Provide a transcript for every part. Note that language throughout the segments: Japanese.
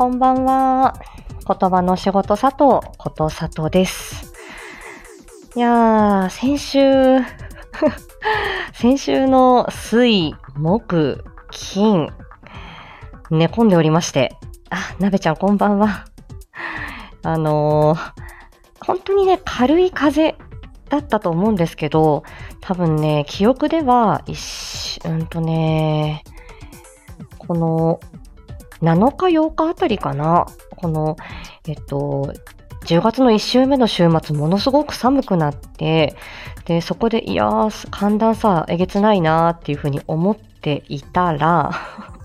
こんばんは。言葉の仕事佐藤こと佐藤です。いやー、先週、先週の水、木、金、寝込んでおりまして。あ、なべちゃんこんばんは。あのー、本当にね、軽い風だったと思うんですけど、多分ね、記憶では、一うんとね、この、7日8日あたりかな。この、えっと、10月の1週目の週末、ものすごく寒くなって、で、そこで、いやー、寒暖差えげつないなーっていうふうに思っていたら、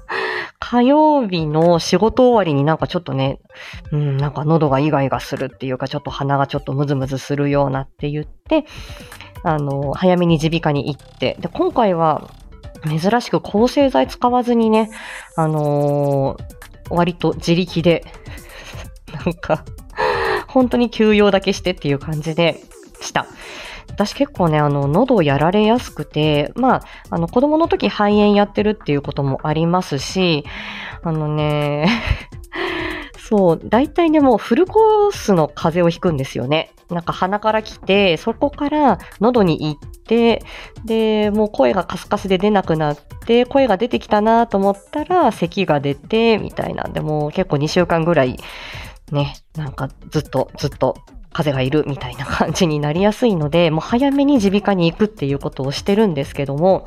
火曜日の仕事終わりになんかちょっとね、うん、なんか喉がイガイガするっていうか、ちょっと鼻がちょっとムズムズするようなって言って、あの、早めに耳鼻科に行って、で、今回は、珍しく抗生剤使わずにね、あのー割と自力で、なんか、本当に休養だけしてっていう感じでした。私結構ね、あの、喉やられやすくて、まあ、あの、子供の時肺炎やってるっていうこともありますし、あのね、そう、大体ね、もうフルコースの風邪をひくんですよね。なんか鼻から来て、そこから喉に行って、で、もう声がカスカスで出なくなって、声が出てきたなと思ったら、咳が出て、みたいなんで、もう結構2週間ぐらい、ね、なんかずっとずっと風邪がいるみたいな感じになりやすいので、もう早めに耳鼻科に行くっていうことをしてるんですけども、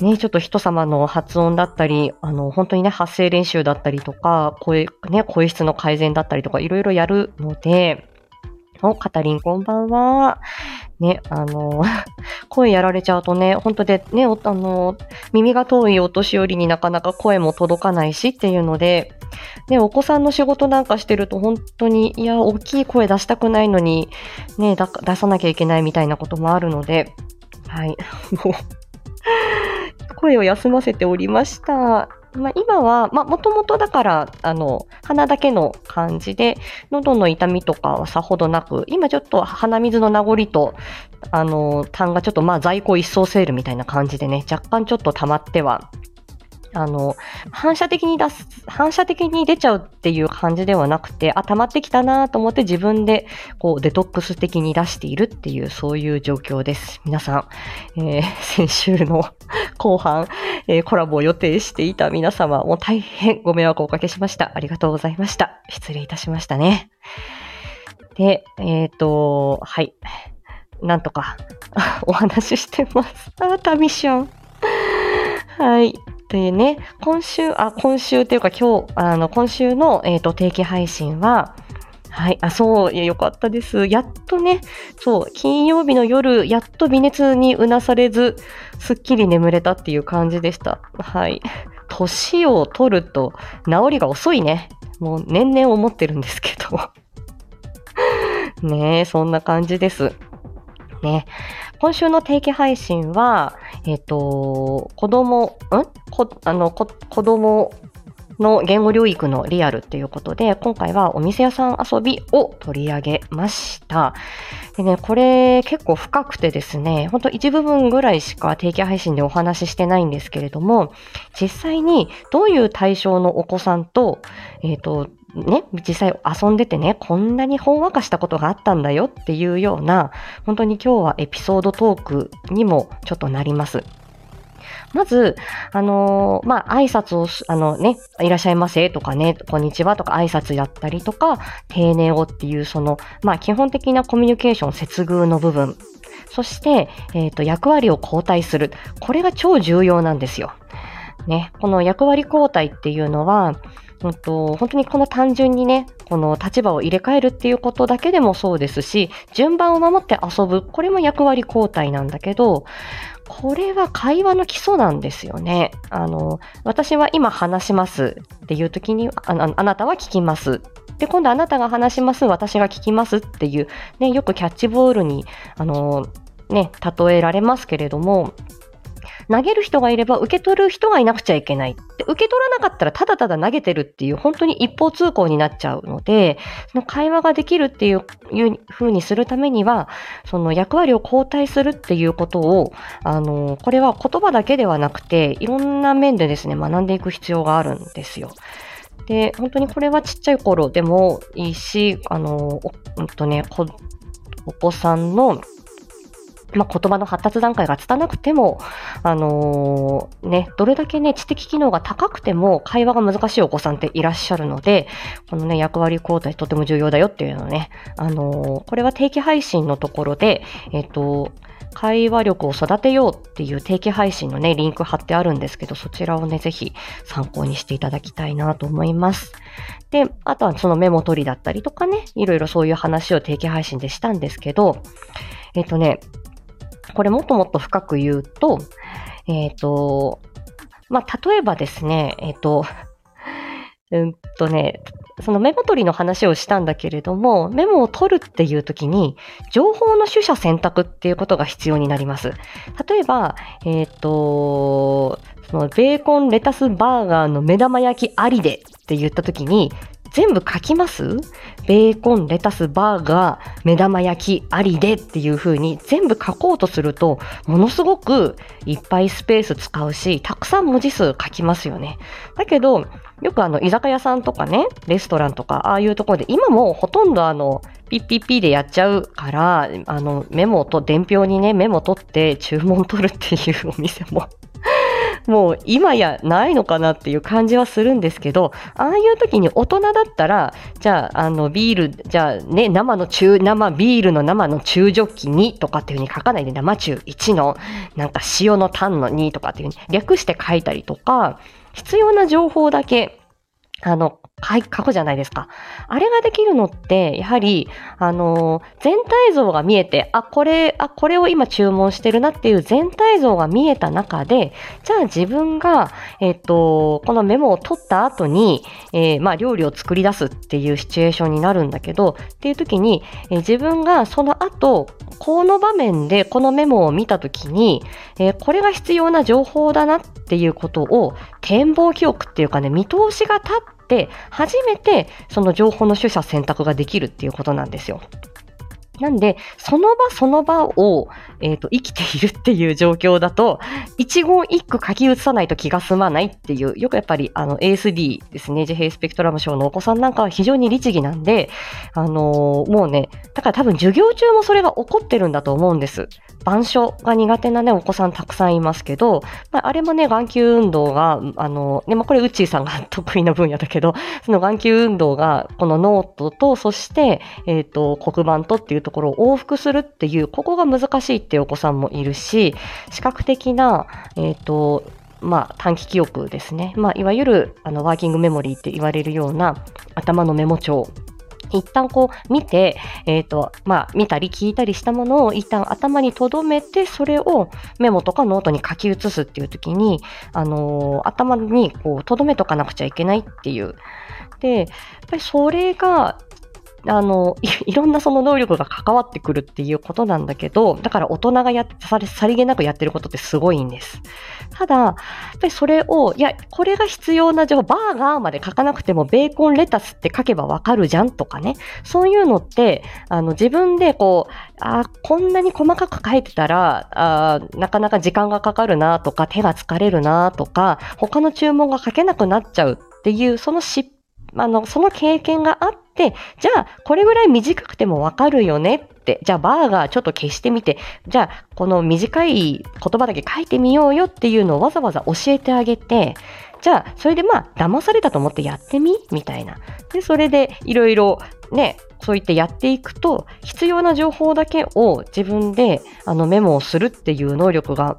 ね、ちょっと人様の発音だったり、あの、本当にね、発声練習だったりとか、声、ね、声質の改善だったりとか、いろいろやるので、お、カタリンこんばんは。ね、あの、声やられちゃうとね、本当でね、あの、耳が遠いお年寄りになかなか声も届かないしっていうので、ね、お子さんの仕事なんかしてると本当に、いや、大きい声出したくないのに、ね、出さなきゃいけないみたいなこともあるので、はい、もう、声を休ませておりました。まあ、今は、まあ、もともとだから、あの、鼻だけの感じで、喉の痛みとかはさほどなく、今ちょっと鼻水の名残と、あの、痰がちょっとまあ在庫一掃セールみたいな感じでね、若干ちょっと溜まっては、あの、反射的に出す、反射的に出ちゃうっていう感じではなくて、あ、溜まってきたなと思って自分で、こう、デトックス的に出しているっていう、そういう状況です。皆さん、えー 先週の後半、えーコラボを予定していた皆様、も大変ご迷惑をおかけしました。ありがとうございました。失礼いたしましたね。で、えっ、と、はい。なんとか、お話ししてます。あ、タミション。はい。でね、今週、あ、今週っていうか今日、あの、今週の、えっ、と、定期配信は、はい。あ、そう、いや、よかったです。やっとね、そう、金曜日の夜、やっと微熱にうなされず、すっきり眠れたっていう感じでした。はい。年を取ると、治りが遅いね。もう年々思ってるんですけど。ねえ、そんな感じです。ね。今週の定期配信は、えっ、と、子供、ん？こ、あの、こ、子供の言語療育のリアルっていうことで、今回はお店屋さん遊びを取り上げました。でね、これ結構深くてですね、ほんと一部分ぐらいしか定期配信でお話ししてないんですけれども、実際にどういう対象のお子さんと、えっ、と、ね、実際遊んでてね、こんなにほんわかしたことがあったんだよっていうような、本当に今日はエピソードトークにもちょっとなります。まず、あのーまあ、挨拶を、あのね、いらっしゃいませとかね、こんにちはとか挨拶やったりとか、丁寧語っていうその、まあ、基本的なコミュニケーション、接遇の部分。そして、えっ、と、役割を交代する。これが超重要なんですよ。ね、この役割交代っていうのは、うんと、本当にこの単純にね、この立場を入れ替えるっていうことだけでもそうですし、順番を守って遊ぶ。これも役割交代なんだけど、これは会話の基礎なんですよね。あの、私は今話しますっていう時に、ああなたは聞きます。で、今度あなたが話します、私が聞きますっていう、ね、よくキャッチボールに、あの、ね、例えられますけれども、投げる人がいれば受け取る人がいなくちゃいけない。で受け取らなかったらただただ投げてるっていう本当に一方通行になっちゃうので、その会話ができるっていういう風にするためには、その役割を交代するっていうことを、あの、これは言葉だけではなくて、いろんな面でですね、学んでいく必要があるんですよ。で、本当にこれはちっちゃい頃でもいいし、あの、うんとね、お子さんのまあ、言葉の発達段階が拙くても、あのー、ね、どれだけね、知的機能が高くても会話が難しいお子さんっていらっしゃるので、このね、役割交代とても重要だよっていうのね、あのー、これは定期配信のところで、えっ、ー、と、会話力を育てようっていう定期配信のね、リンク貼ってあるんですけど、そちらをね、ぜひ参考にしていただきたいなと思います。で、あとはそのメモ取りだったりとかね、いろいろそういう話を定期配信でしたんですけど、えっ、とね、これもっともっと深く言うと、えっ、ー、と、まあ、例えばですね、えっ、ー、と、うんとね、そのメモ取りの話をしたんだけれども、メモを取るっていう時に、情報の取捨選択っていうことが必要になります。例えば、えっ、ー、と、そのベーコンレタスバーガーの目玉焼きありでって言った時に、全部書きます？ベーコン、レタス、バーガー、目玉焼きありでっていう風に全部書こうとすると、ものすごくいっぱいスペース使うし、たくさん文字数書きますよね。だけど、よくあの、居酒屋さんとかね、レストランとか、ああいうところで、今もほとんどあの、ピッピッピでやっちゃうから、あの、メモと、伝票にね、メモ取って注文取るっていうお店ももう今やないのかなっていう感じはするんですけど、ああいう時に大人だったら、じゃあ、あの、ビール、じゃあね、生の中、生、ビールの生の中ジョッキ2とかっていう風に書かないで、生中1の、なんか塩の単の2とかっていう風に略して書いたりとか、必要な情報だけ、あの、書くじゃないですか。あれができるのって、やはり、あの全体像が見えて、あ、これ、あ、これを今注文してるなっていう全体像が見えた中で、じゃあ自分が、えっ、と、このメモを取った後に、えー、まあ、料理を作り出すっていうシチュエーションになるんだけど、っていう時に、え、自分がその後、この場面でこのメモを見た時に、え、これが必要な情報だなっていうことを展望記憶っていうかね、見通しが立って、初めてその情報の取捨選択ができるっていうことなんですよ。なんで、その場その場を、えっ、ー、と、生きているっていう状況だと、一言一句書き写さないと気が済まないっていう、よくやっぱり、あの、ASD ですね、自閉スペクトラム症のお子さんなんかは非常に律儀なんで、あのー、もうね、だから多分授業中もそれが起こってるんだと思うんです。板書が苦手なね、お子さんたくさんいますけど、まあ、あれもね、眼球運動が、あの、ね、まあ、これ、ウッチーさんが 得意な分野だけど、その眼球運動が、このノートと、そして、えっ、と、黒板とっていうところを往復するっていう、ここが難しいっていうお子さんもいるし、視覚的な、えっ、ー、と、まあ、短期記憶ですね。まあ、いわゆる、あの、ワーキングメモリーって言われるような頭のメモ帳一旦こう見て、えっ、ー、と、まあ、見たり聞いたりしたものを一旦頭に留めて、それをメモとかノートに書き写すっていう時に、あのー、頭にこう留めとかなくちゃいけないっていう。で、やっぱりそれがあのい、ろんなその能力が関わってくるっていうことなんだけど、だから大人がやって、さりげなくやってることってすごいんです。ただ、やっぱりそれを、いや、これが必要な情報、バーガーまで書かなくても、ベーコンレタスって書けばわかるじゃんとかね。そういうのって、あの、自分でこう、あこんなに細かく書いてたら、あなかなか時間がかかるなとか、手が疲れるなとか、他の注文が書けなくなっちゃうっていう、その失あの、その経験があっで、じゃあ、これぐらい短くてもわかるよねって、じゃあ、バーガーちょっと消してみて、じゃあ、この短い言葉だけ書いてみようよっていうのをわざわざ教えてあげて、じゃあ、それでまあ、騙されたと思ってやってみ？みたいな。で、それでいろいろね、そう言ってやっていくと、必要な情報だけを自分であのメモをするっていう能力が、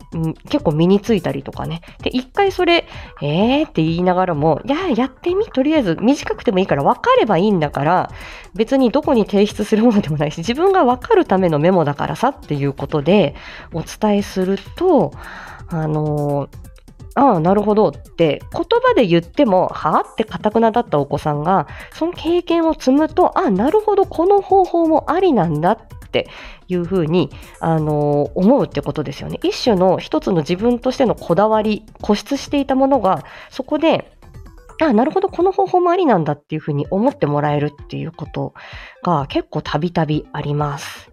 結構身についたりとかね。で、一回それ、えーって言いながらも、いや、やってみ、とりあえず短くてもいいから分かればいいんだから、別にどこに提出するものでもないし、自分が分かるためのメモだからさっていうことでお伝えすると、あのーああ、なるほどって言葉で言っても、はあって堅くなだったお子さんが、その経験を積むと、ああ、なるほど、この方法もありなんだっていうふうに、あのー、思うってことですよね。一種の一つの自分としてのこだわり、固執していたものが、そこで、ああ、なるほど、この方法もありなんだっていうふうに思ってもらえるっていうことが結構たびたびあります。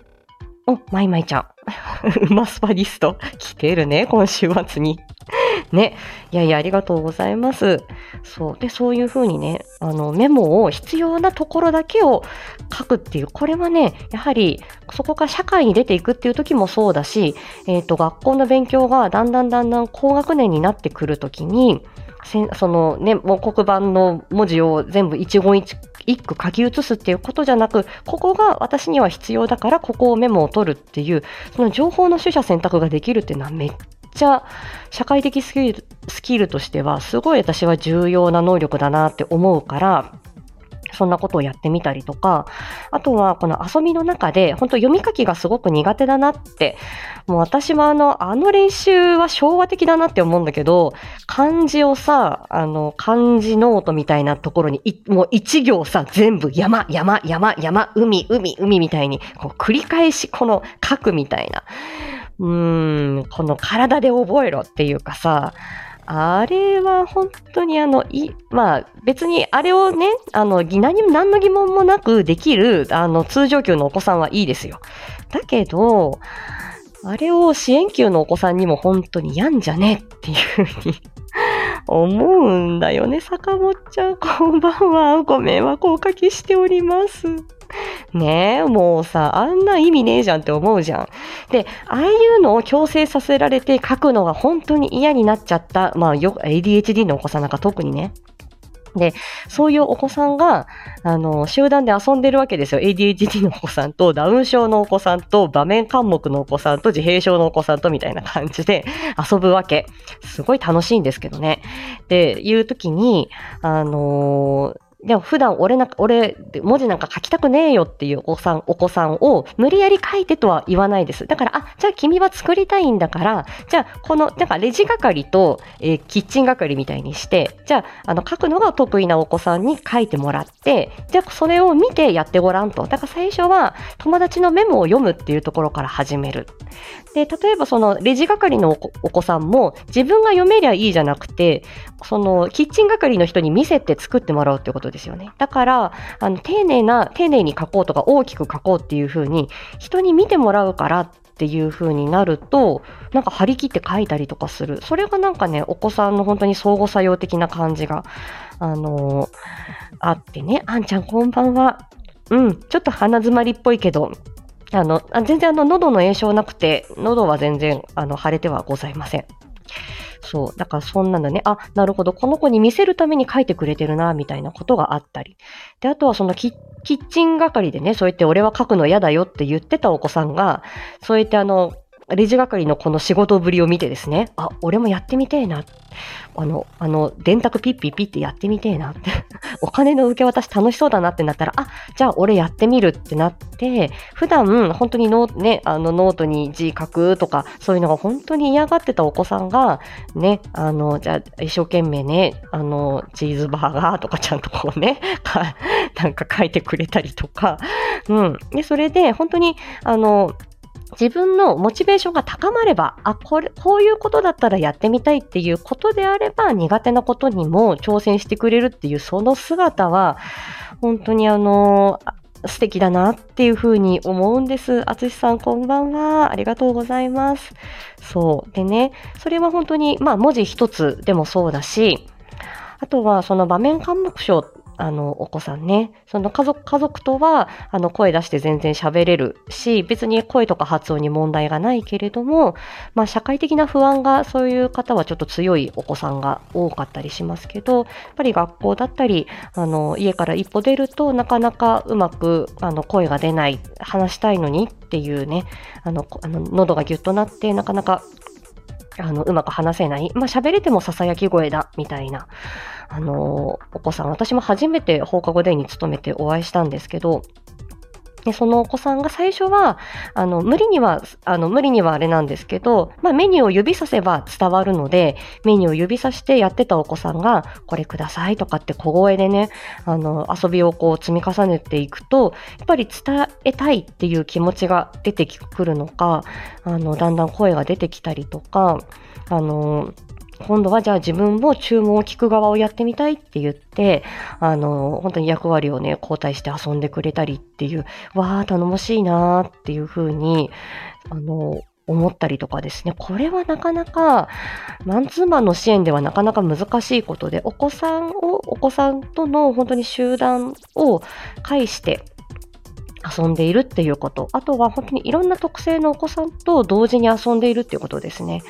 お、マイマイちゃん。ウマスパリスト来てるね、今週末に。ね。いやいや、ありがとうございます。そう。で、そういうふうにね、あの、メモを必要なところだけを書くっていう、これはね、やはり、そこから社会に出ていくっていう時もそうだし、えっ、ー、と、学校の勉強がだんだんだんだん高学年になってくるときに、そのね、もう黒板の文字を全部一言一一句書き写すっていうことじゃなく、ここが私には必要だからここをメモを取るっていう、その情報の取捨選択ができるっていうのはめっちゃ社会的スキルスキルとしてはすごい私は重要な能力だなって思うから、そんなことをやってみたりとか、あとはこの遊びの中で、本当読み書きがすごく苦手だなって、もう私はあの、あの練習は昭和的だなって思うんだけど、漢字をさ、あの、漢字ノートみたいなところに、もう一行さ、全部山、山、山、山、海、海、海みたいに、こう繰り返しこの書くみたいな。うーん、この体で覚えろっていうかさ、あれは本当にあの、い、まあ別にあれをね、あの、何何の疑問もなくできる、あの、通常級のお子さんはいいですよ。だけど、あれを支援級のお子さんにも本当にやんじゃねっていうふうに 思うんだよね。坂本ちゃん、こんばんは。ご迷惑をおかけしております。ねえ、もうさ、あんな意味ねえじゃんって思うじゃん。で、ああいうのを強制させられて書くのが本当に嫌になっちゃった、まあよ、ADHD のお子さんなんか特にね。で、そういうお子さんが、あの、集団で遊んでるわけですよ。ADHD のお子さんと、ダウン症のお子さんと、場面科目のお子さんと、自閉症のお子さんと、みたいな感じで遊ぶわけ。すごい楽しいんですけどね。で、いう時に、あのーでも普段俺なんか、俺、文字なんか書きたくねえよっていうお子さん、お子さんを無理やり書いてとは言わないです。だから、あ、じゃあ君は作りたいんだから、じゃあこの、なんかレジ係と、えー、キッチン係みたいにして、じゃあ、あの、書くのが得意なお子さんに書いてもらって、じゃあそれを見てやってごらんと。だから最初は友達のメモを読むっていうところから始める。で、例えばそのレジ係のお子さんも自分が読めりゃいいじゃなくて、そのキッチン係の人に見せて作ってもらうってことですよね。だから、あの、丁寧な、丁寧に書こうとか大きく書こうっていう風に、人に見てもらうからっていう風になると、なんか張り切って書いたりとかする。それがなんかね、お子さんの本当に相互作用的な感じが、あの、あってね。あんちゃんこんばんは。うん、ちょっと鼻詰まりっぽいけど、あの、あ全然あの、喉の炎症なくて、喉は全然、あの、腫れてはございません。そう。だからそんなのね、あ、なるほど、この子に見せるために書いてくれてるな、みたいなことがあったり。で、あとはそのキッチン係でね、そうやって俺は書くの嫌だよって言ってたお子さんが、そうやってあの、レジ係のこの仕事ぶりを見てですね、あ、俺もやってみてえな。あの、あの、電卓ピッピッピってやってみてえなって。お金の受け渡し楽しそうだなってなったら、あ、じゃあ俺やってみるってなって、普段本当にノ,、ね、あのノートに字書くとか、そういうのが本当に嫌がってたお子さんが、ね、あの、じゃあ一生懸命ね、あの、チーズバーガーとかちゃんとこうね、なんか書いてくれたりとか、うん。で、それで本当に、あの、自分のモチベーションが高まれば、あ、これ、こういうことだったらやってみたいっていうことであれば、苦手なことにも挑戦してくれるっていう、その姿は、本当にあの、素敵だなっていうふうに思うんです。あつしさん、こんばんは。ありがとうございます。そう。でね、それは本当に、まあ、文字一つでもそうだし、あとは、その場面科目賞あの、お子さんね。その家族、家族とは、あの、声出して全然喋れるし、別に声とか発音に問題がないけれども、まあ、社会的な不安が、そういう方はちょっと強いお子さんが多かったりしますけど、やっぱり学校だったり、あの、家から一歩出るとなかなかうまく、あの、声が出ない、話したいのにっていうね、あの、あの喉がギュッとなって、なかなかあの、うまく話せない。まあ、喋れても囁き声だ、みたいな。あの、お子さん、私も初めて放課後デイに勤めてお会いしたんですけど、で、そのお子さんが最初は、あの、無理には、あの、無理にはあれなんですけど、まあ、メニューを指させば伝わるので、メニューを指さしてやってたお子さんが、これくださいとかって小声でね、あの、遊びをこう積み重ねていくと、やっぱり伝えたいっていう気持ちが出てくるのか、あの、だんだん声が出てきたりとか、あの、今度はじゃあ自分も注文を聞く側をやってみたいって言って、あの、本当に役割をね、交代して遊んでくれたりっていう、わー、頼もしいなーっていう風に、あの、思ったりとかですね、これはなかなか、マンツーマンの支援ではなかなか難しいことで、お子さんを、お子さんとの本当に集団を介して遊んでいるっていうこと、あとは本当にいろんな特性のお子さんと同時に遊んでいるっていうことですね。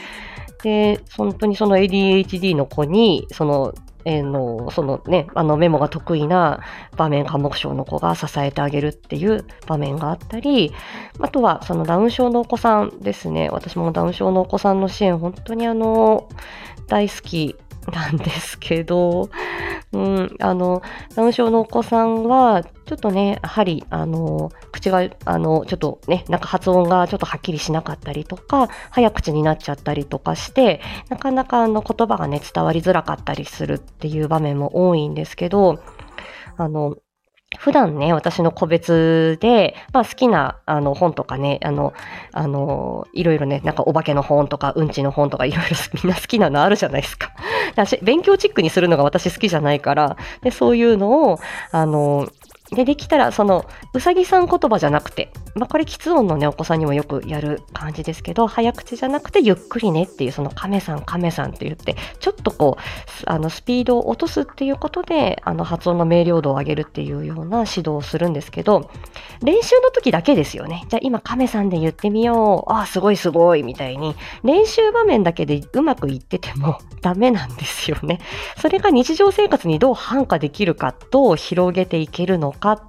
で、本当にその ADHD の子に、そのえー、の、そのね、あのメモが得意な場面、科目症の子が支えてあげるっていう場面があったり、あとはそのダウン症のお子さんですね。私もダウン症のお子さんの支援、本当にあの、大好きなんですけど、うん、あの、ダウン症のお子さんは、ちょっとね、やはり、あの、口が、あの、ちょっとね、なんか発音がちょっとはっきりしなかったりとか、早口になっちゃったりとかして、なかなかあの言葉がね、伝わりづらかったりするっていう場面も多いんですけど、あの、普段ね、私の個別で、まあ好きなあの本とかね、あの、あの、いろいろね、なんかお化けの本とか、うんちの本とかいろいろ みんな好きなのあるじゃないですか。勉強チックにするのが私好きじゃないから、で、そういうのを、あの、で、できたら、その、うさぎさん言葉じゃなくて、まあ、これ、喫音のね、お子さんにもよくやる感じですけど、早口じゃなくて、ゆっくりねっていう、その、亀さん、亀さんって言って、ちょっとこう、あの、スピードを落とすっていうことで、あの、発音の明瞭度を上げるっていうような指導をするんですけど、練習の時だけですよね。じゃあ、今、亀さんで言ってみよう。ああ、すごいすごい、みたいに、練習場面だけでうまくいってても ダメなんですよね。それが日常生活にどう反化できるか、どう広げていけるのかっ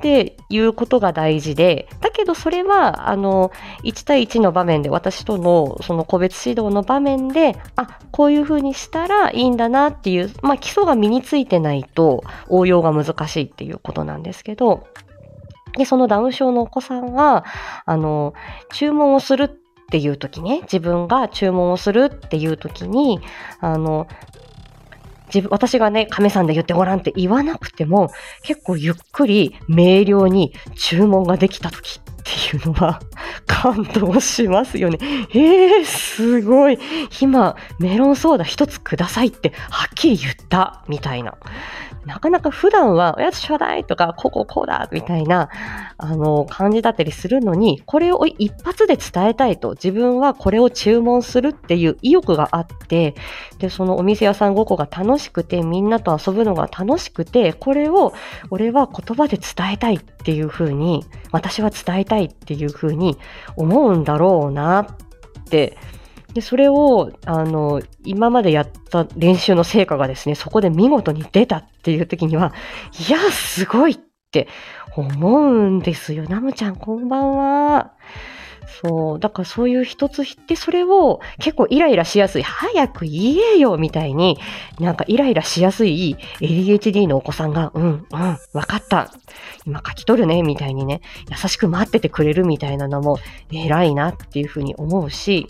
ていうことが大事で、だけどそれは、あの、1対1の場面で、私とのその個別指導の場面で、あ、こういうふうにしたらいいんだなっていう、まあ基礎が身についてないと応用が難しいっていうことなんですけど、で、そのダウン症のお子さんが、あの、注文をするっていう時ね、自分が注文をするっていう時に、あの、自分、私がね、亀さんで言ってごらんって言わなくても、結構ゆっくり明瞭に注文ができた時っていうのは 感動しますよね。えー、すごい。今、メロンソーダ一つくださいってはっきり言った、みたいな。なかなか普段は、おやつちょうだいとか、こうこうこうだ、みたいな、あの、感じだったりするのに、これを一発で伝えたいと、自分はこれを注文するっていう意欲があって、で、そのお店屋さんごっこが楽しくて、みんなと遊ぶのが楽しくて、これを、俺は言葉で伝えたいっていうふうに、私は伝えたいっていうふうに思うんだろうなって、で、それを、あの、今までやった練習の成果がですね、そこで見事に出たっていう時には、いや、すごいって思うんですよ。ナムちゃん、こんばんは。そう。だからそういう一つってそれを結構イライラしやすい。早く言えよみたいに、なんかイライラしやすい ADHD のお子さんが、うん、うん、わかった。今書き取るね、みたいにね、優しく待っててくれるみたいなのも偉いなっていうふうに思うし、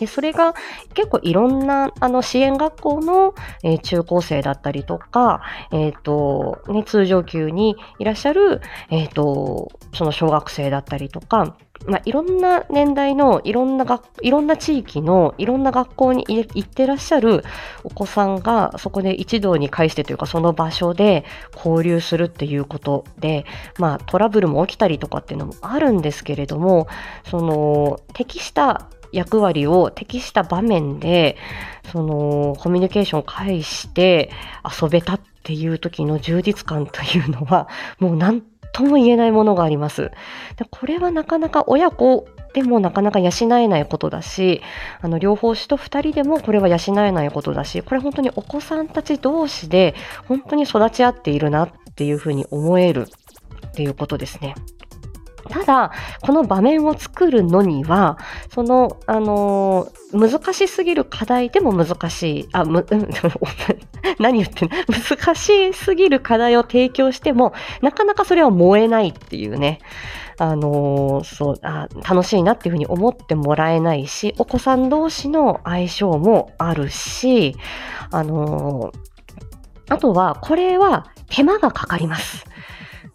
で、それが結構いろんなあの支援学校の、えー、中高生だったりとか、えっ、ー、と、ね、通常級にいらっしゃる、えっ、ー、と、その小学生だったりとか、まあ、いろんな年代のいろんな学、いろんな地域のいろんな学校に行ってらっしゃるお子さんがそこで一堂に会してというかその場所で交流するっていうことで、まあトラブルも起きたりとかっていうのもあるんですけれども、その適した役割を適した場面で、その、コミュニケーションを介して遊べたっていう時の充実感というのは、もう何とも言えないものがあります。でこれはなかなか親子でもなかなか養えないことだし、あの、両方子と二人でもこれは養えないことだし、これ本当にお子さんたち同士で本当に育ち合っているなっていうふうに思えるっていうことですね。ただ、この場面を作るのには、その、あのー、難しすぎる課題でも難しい、あ、む、何言ってんの？難しすぎる課題を提供しても、なかなかそれは燃えないっていうね。あのー、そうあ、楽しいなっていうふうに思ってもらえないし、お子さん同士の相性もあるし、あのー、あとは、これは手間がかかります。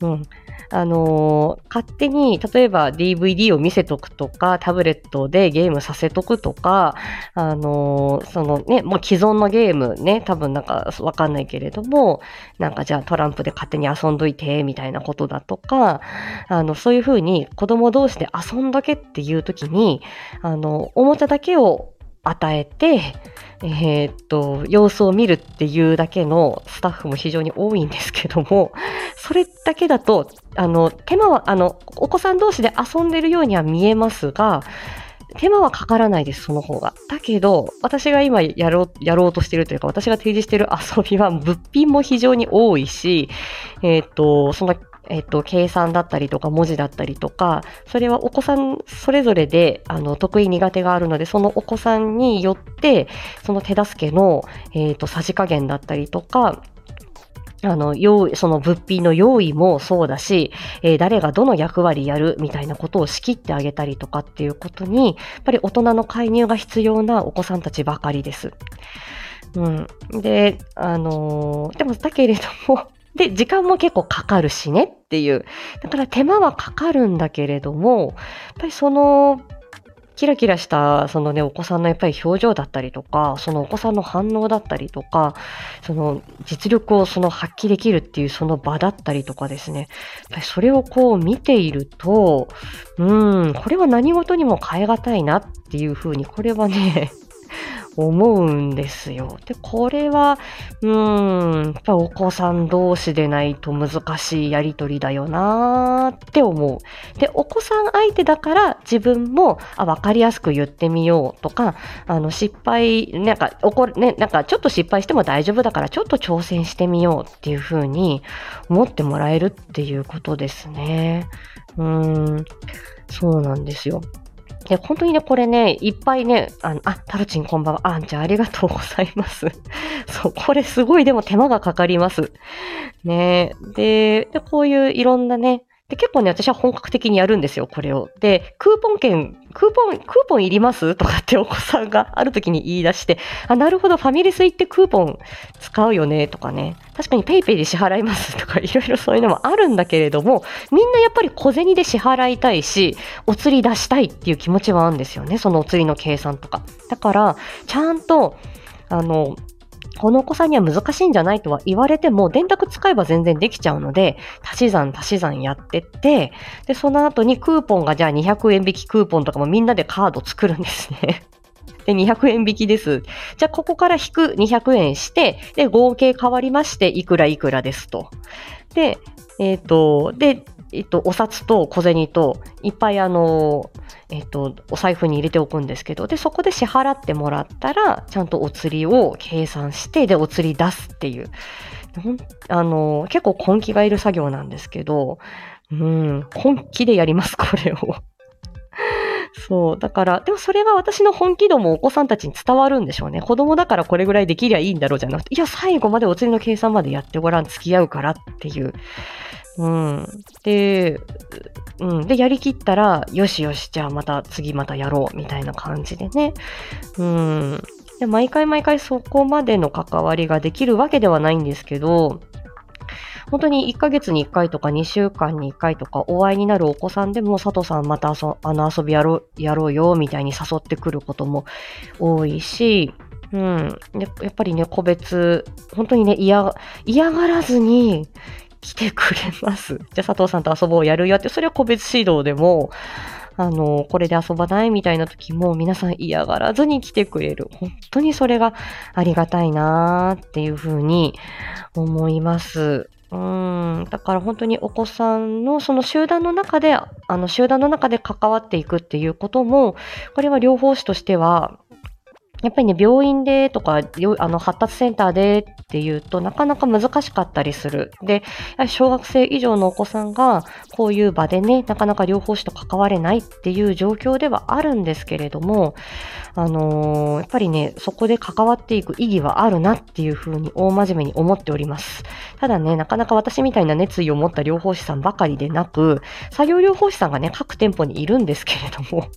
うん。あのー勝手に、例えば DVD を見せとくとか、タブレットでゲームさせとくとか、あのーそのね、もう既存のゲームね、多分なんかわかんないけれども、なんかじゃあトランプで勝手に遊んどいて、みたいなことだとか、あの、そういうふうに子供同士で遊んどけっていう時に、あの、おもちゃだけを与えて、えーっと、様子を見るっていうだけのスタッフも非常に多いんですけども、それだけだと、あの、手間は、あの、お子さん同士で遊んでるようには見えますが、手間はかからないです、その方が。だけど、私が今やろう、やろうとしてるというか、私が提示してる遊びは、物品も非常に多いし、えーっと、その、えっと、計算だったりとか文字だったりとか、それはお子さんそれぞれで、あの、得意苦手があるので、そのお子さんによって、その手助けの、えっと、さじ加減だったりとか、あの、用意、その物品の用意もそうだし、えー誰がどの役割やるみたいなことを仕切ってあげたりとかっていうことに、やっぱり大人の介入が必要なお子さんたちばかりです。うん。で、あのーでもだけれども、で、時間も結構かかるしねっていう。だから手間はかかるんだけれども、やっぱりその、キラキラした、そのね、お子さんのやっぱり表情だったりとか、そのお子さんの反応だったりとか、その実力をその発揮できるっていうその場だったりとかですね。やっぱりそれをこう見ていると、うん、これは何事にも変え難いなっていうふうに、これはね、思うんですよ。で、これは、うーん、やっぱお子さん同士でないと難しいやりとりだよなーって思う。で、お子さん相手だから自分も、あ、わかりやすく言ってみようとか、あの、失敗、なんか、怒る、ね、なんかちょっと失敗しても大丈夫だからちょっと挑戦してみようっていうふうに思ってもらえるっていうことですね。うーん、そうなんですよ。で、本当にね、これね、いっぱいね、あの、あ、タルチンこんばんは。あんちゃんありがとうございます。そう、これすごいでも手間がかかります。ねで、で、こういういろんなね、で、結構ね、私は本格的にやるんですよ、これを。で、クーポン券、クーポン、クーポンいります？とかってお子さんがある時に言い出して、あ、なるほど、ファミレス行ってクーポン使うよね、とかね。確かに PayPay で支払います？とか、いろいろそういうのもあるんだけれども、みんなやっぱり小銭で支払いたいし、お釣り出したいっていう気持ちはあるんですよね、そのお釣りの計算とか。だから、ちゃんと、あの、このお子さんには難しいんじゃないとは言われても、電卓使えば全然できちゃうので、足し算足し算やってって、で、その後にクーポンがじゃあ200円引きクーポンとかもみんなでカード作るんですね。で、200円引きです。じゃあ、ここから引く200円して、で、合計変わりまして、いくらいくらですと。で、えっ、と、で、えっ、と、お札と小銭と、いっぱいあの、えっ、と、お財布に入れておくんですけど、で、そこで支払ってもらったら、ちゃんとお釣りを計算して、で、お釣り出すっていう。あの、結構根気がいる作業なんですけど、うん、本気でやります、これを。そう。だから、でもそれが私の本気度もお子さんたちに伝わるんでしょうね。子供だからこれぐらいできりゃいいんだろうじゃなくて、いや、最後までお釣りの計算までやってごらん、付き合うからっていう。うん。で、うん。で、やりきったら、よしよし、じゃあまた次またやろう、みたいな感じでね。うん。で、毎回毎回そこまでの関わりができるわけではないんですけど、本当に1ヶ月に1回とか2週間に1回とかお会いになるお子さんでも佐藤さんまたあの遊びやろうやろうよみたいに誘ってくることも多いし、うん。でやっぱりね、個別、本当にね、嫌がらずに来てくれます。じゃあ佐藤さんと遊ぼうやるよって、それは個別指導でも、あの、これで遊ばないみたいな時も皆さん嫌がらずに来てくれる。本当にそれがありがたいなーっていうふうに思います。うん。だから本当にお子さんのその集団の中で、あの集団の中で関わっていくっていうことも、これは療法士としては、やっぱりね、病院でとか、あの発達センターでっていうとなかなか難しかったりする。で、小学生以上のお子さんがこういう場でね、なかなか療法士と関われないっていう状況ではあるんですけれども、あのーやっぱりね、そこで関わっていく意義はあるなっていうふうに大真面目に思っております。ただね、なかなか私みたいな熱意を持った療法士さんばかりでなく、作業療法士さんがね、各店舗にいるんですけれども、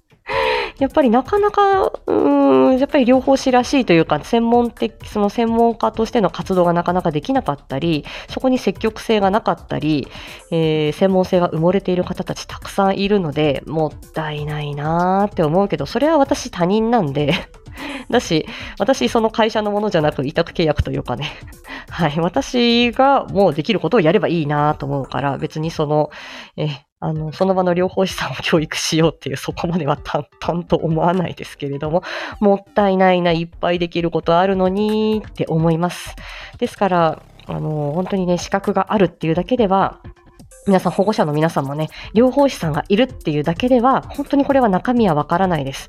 やっぱりなかなか、うん、やっぱり療法士らしいというか、専門的、その専門家としての活動がなかなかできなかったり、そこに積極性がなかったり、えー、専門性が埋もれている方たちたくさんいるので、もったいないなーって思うけど、それは私他人なんで だし、私その会社のものじゃなく委託契約というかね、はい、私がもうできることをやればいいなと思うから、別にその、え、あの、その場の療法士さんを教育しようっていう、そこまでは淡々と思わないですけれども、もったいないな、いっぱいできることあるのにって思います。ですから、あの、本当にね、資格があるっていうだけでは、皆さん、保護者の皆さんもね、療法士さんがいるっていうだけでは、本当にこれは中身はわからないです。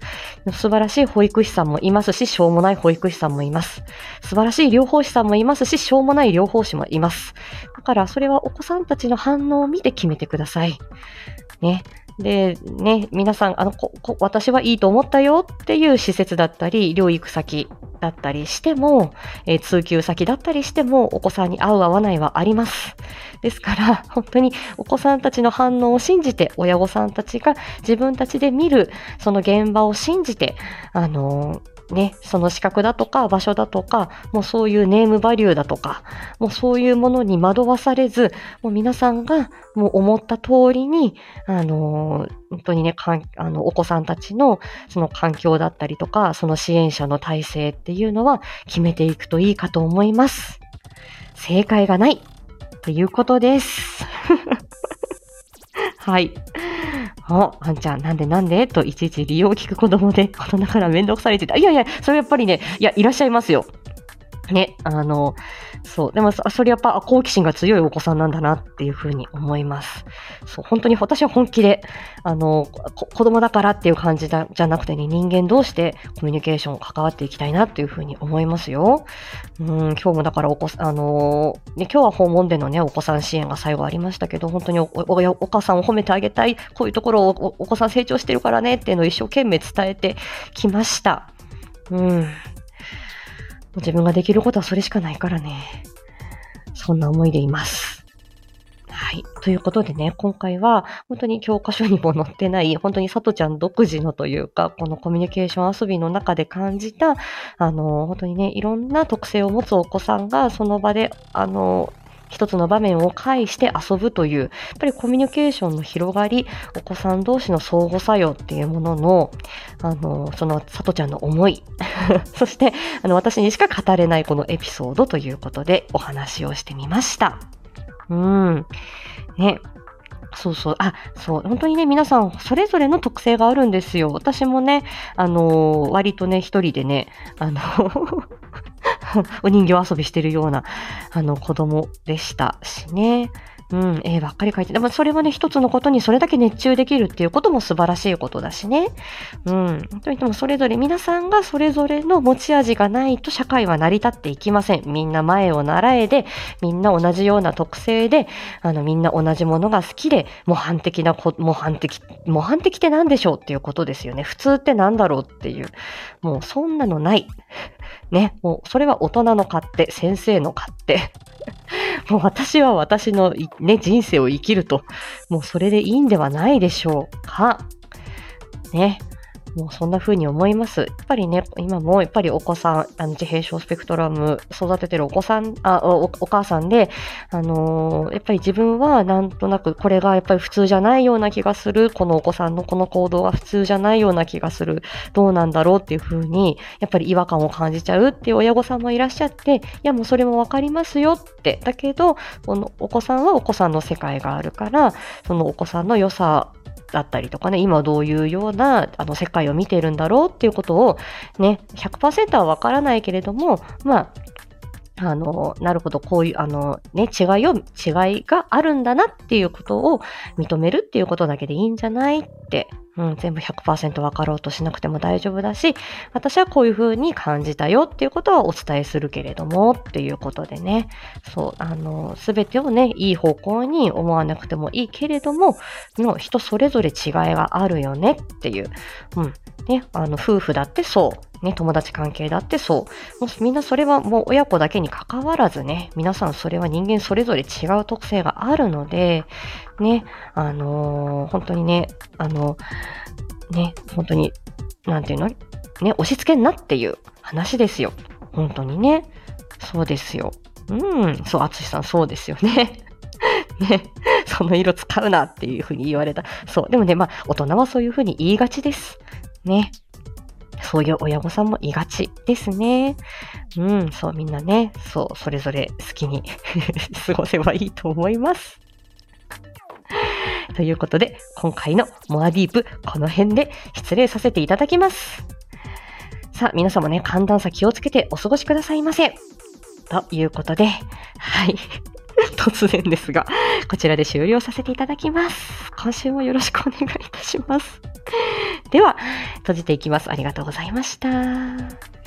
素晴らしい保育士さんもいますし、しょうもない保育士さんもいます。素晴らしい療法士さんもいますし、しょうもない療法士もいます。だから、それはお子さんたちの反応を見て決めてください。ね。で、ね、皆さん、あの、こ、こ、私はいいと思ったよっていう施設だったり、療育先だったりしても、えー、通級先だったりしても、お子さんに合う合わないはあります。ですから、本当にお子さんたちの反応を信じて、親御さんたちが自分たちで見る、その現場を信じて、あのーね、その資格だとか場所だとか、もうそういうネームバリューだとか、もうそういうものに惑わされず、もう皆さんがもう思った通りに、あのー、本当にね、かんあの、お子さんたちのその環境だったりとか、その支援者の体制っていうのは決めていくといいかと思います。正解がないということです。はい。お、あんちゃん、なんでなんで？といちいち理由を聞く子供で、大人から面倒くされてた。いやいや、それやっぱりね、いや、いらっしゃいますよ。ね、あの、そう。でも、それやっぱ好奇心が強いお子さんなんだなっていうふうに思います。そう、本当に私は本気で、あの、子供だからっていう感じだじゃなくてね、人間同士でコミュニケーションを関わっていきたいなっていうふうに思いますよ。うん、今日もだからお子あのね、今日は訪問でのね、お子さん支援が最後ありましたけど、本当におお母さんを褒めてあげたい、こういうところをお子さん成長してるからねっていうのを一生懸命伝えてきました。うん。う自分ができることはそれしかないからね。そんな思いでいます。はい。ということでね、今回は本当に教科書にも載ってない、本当にさとちゃん独自のというか、このコミュニケーション遊びの中で感じた、あの、本当にね、いろんな特性を持つお子さんがその場で、あの、一つの場面を介して遊ぶという、やっぱりコミュニケーションの広がり、お子さん同士の相互作用っていうものの、あの、その、さとちゃんの思い、そして、あの、私にしか語れないこのエピソードということでお話をしてみました。うん。ね。そうそう。あ、そう。本当にね、皆さん、それぞれの特性があるんですよ。私もね、あのー、割とね、一人でね、あの お人形遊びしてるような、あの、子供でしたしね。うん、絵ばっかり描いて、でもそれはね、一つのことにそれだけ熱中できるっていうことも素晴らしいことだしね。うん。といってもそれぞれ、皆さんがそれぞれの持ち味がないと社会は成り立っていきません。みんな前を習えで、みんな同じような特性で、あの、みんな同じものが好きで、模範的なこ、模範的、模範的って何でしょうっていうことですよね。普通って何だろうっていう。もうそんなのない。ね。もうそれは大人の勝手、先生の勝手。もう私は私のね、人生を生きると、もうそれでいいんではないでしょうか。ね。もうそんな風に思います。やっぱりね、今もやっぱりお子さん、あの自閉症スペクトラム育ててるお子さん、あおお母さんで、あのー、やっぱり自分はなんとなくこれがやっぱり普通じゃないような気がする、このお子さんのこの行動が普通じゃないような気がする、どうなんだろうっていう風に、やっぱり違和感を感じちゃうっていう親御さんもいらっしゃって、いやもうそれもわかりますよって、だけど、このお子さんはお子さんの世界があるから、そのお子さんの良さだったりとかね、今どういうようなあの世界を見ているんだろうっていうことをね、100%はわからないけれども、まあ、あの、なるほど、こういう、あの、ね、違いを、違いがあるんだなっていうことを認めるっていうことだけでいいんじゃないって。うん、全部100%分かろうとしなくても大丈夫だし、私はこういう風に感じたよっていうことはお伝えするけれどもっていうことでね、そう、あの、すべてをね、いい方向に思わなくてもいいけれども、の人それぞれ違いがあるよねっていう、うん、ね、あの、夫婦だってそう、ね、友達関係だってそう。もうみんなそれはもう親子だけに関わらずね、皆さんそれは人間それぞれ違う特性があるので、ね、あのー、本当にね、あの、ね、本当になんていうの？ね、押し付けんなっていう話ですよ。本当にね。そうですよ。うん、そう、あつしさんそうですよね。ね、その色使うなっていうふうに言われた。そう。でもね、まあ、大人はそういうふうに言いがちです。ね。そういう親御さんもいがちですね。うん、そう、みんなね、そう、それぞれ好きに 過ごせばいいと思います。ということで、今回のモアディープ、この辺で失礼させていただきます。さあ、皆様ね、寒暖差気をつけてお過ごしくださいませ。ということで、はい。突然ですが、こちらで終了させていただきます。今週もよろしくお願いいたします。では、閉じていきます。ありがとうございました。